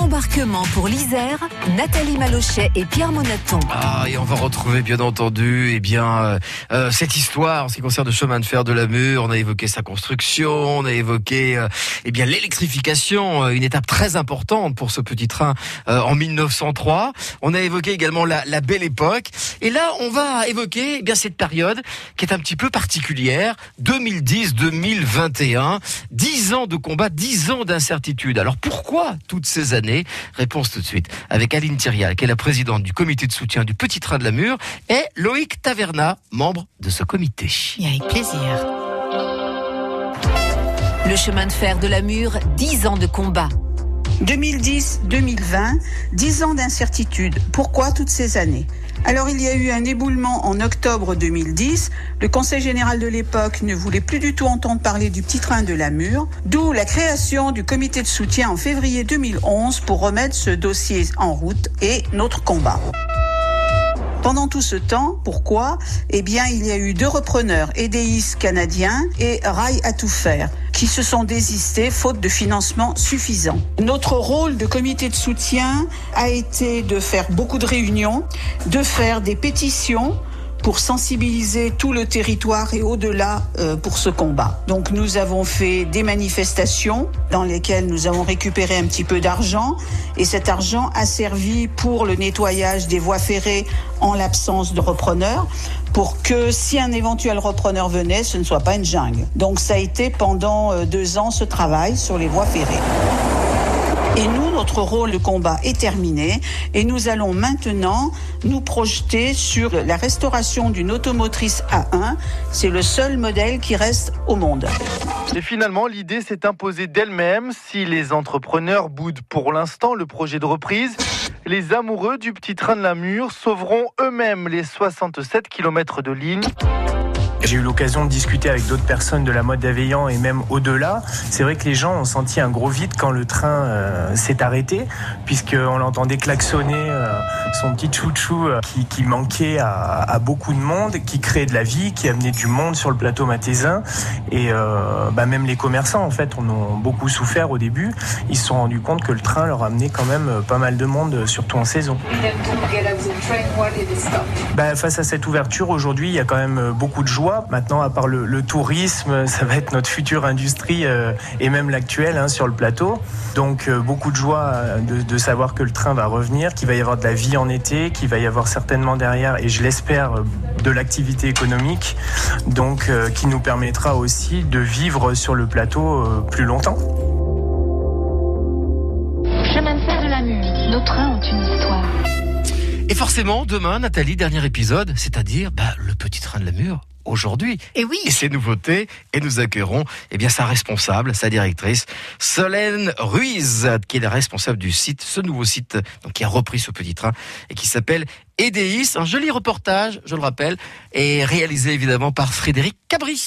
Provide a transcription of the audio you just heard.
Embarquement pour l'Isère, Nathalie Malochet et Pierre Monaton. Ah, et on va retrouver bien entendu, eh bien, euh, euh, cette histoire en ce qui concerne le chemin de fer de la Mure. On a évoqué sa construction, on a évoqué, euh, eh l'électrification, euh, une étape très importante pour ce petit train en 1903. On a évoqué également la, la belle époque. Et là, on va évoquer, eh bien, cette période qui est un petit peu particulière, 2010-2021, 10 ans de combat, 10 ans d'incertitude. Alors pourquoi toutes ces années? Réponse tout de suite avec Aline Thirial, qui est la présidente du comité de soutien du Petit Train de la Mure, et Loïc Taverna, membre de ce comité. Et avec plaisir. Le chemin de fer de la Mure, 10 ans de combat. 2010-2020, 10 ans d'incertitude. Pourquoi toutes ces années? Alors il y a eu un éboulement en octobre 2010. Le Conseil général de l'époque ne voulait plus du tout entendre parler du petit train de la Mure, d'où la création du comité de soutien en février 2011 pour remettre ce dossier en route et notre combat. Pendant tout ce temps, pourquoi? Eh bien, il y a eu deux repreneurs, EDIS canadien et Rail à tout faire, qui se sont désistés faute de financement suffisant. Notre rôle de comité de soutien a été de faire beaucoup de réunions, de faire des pétitions pour sensibiliser tout le territoire et au-delà euh, pour ce combat. Donc nous avons fait des manifestations dans lesquelles nous avons récupéré un petit peu d'argent et cet argent a servi pour le nettoyage des voies ferrées en l'absence de repreneurs pour que si un éventuel repreneur venait, ce ne soit pas une jungle. Donc ça a été pendant euh, deux ans ce travail sur les voies ferrées. Et nous, notre rôle de combat est terminé et nous allons maintenant nous projeter sur la restauration d'une automotrice A1. C'est le seul modèle qui reste au monde. Et finalement, l'idée s'est imposée d'elle-même. Si les entrepreneurs boudent pour l'instant le projet de reprise, les amoureux du petit train de la Mure sauveront eux-mêmes les 67 km de ligne. J'ai eu l'occasion de discuter avec d'autres personnes de la mode d'Aveillan et même au-delà. C'est vrai que les gens ont senti un gros vide quand le train euh, s'est arrêté, puisqu'on l'entendait klaxonner euh, son petit chouchou euh, qui, manquait à, beaucoup de monde, qui créait de la vie, qui amenait du monde sur le plateau matésin. Et bah, même les commerçants, en fait, en ont beaucoup souffert au début. Ils se sont rendus compte que le train leur amenait quand même pas mal de monde, surtout en saison. Bah, face à cette ouverture, aujourd'hui, il y a quand même beaucoup de joie Maintenant, à part le, le, tourisme, ça va être notre future industrie euh, et même l'actuelle hein, sur le plateau. Donc euh, beaucoup de joie de, de, savoir que le train va revenir, qu'il va y avoir de la vie en été, qu'il va y avoir certainement derrière, et je l'espère, de l'activité économique, donc euh, qui nous permettra aussi de vivre sur le plateau euh, plus longtemps. Chemin de fer de la Mure, nos trains ont une histoire. Et forcément, demain, Nathalie, dernier épisode, c'est-à-dire bah, le petit train de la Mure aujourd'hui. Et oui. Et ses nouveautés. Et nous accueillerons eh bien, sa responsable, sa directrice, Solène Ruiz, qui est la responsable du site, ce nouveau site donc, qui a repris ce petit train et qui s'appelle Edeis. Un joli reportage, je le rappelle, est réalisé évidemment par Frédéric Cabri.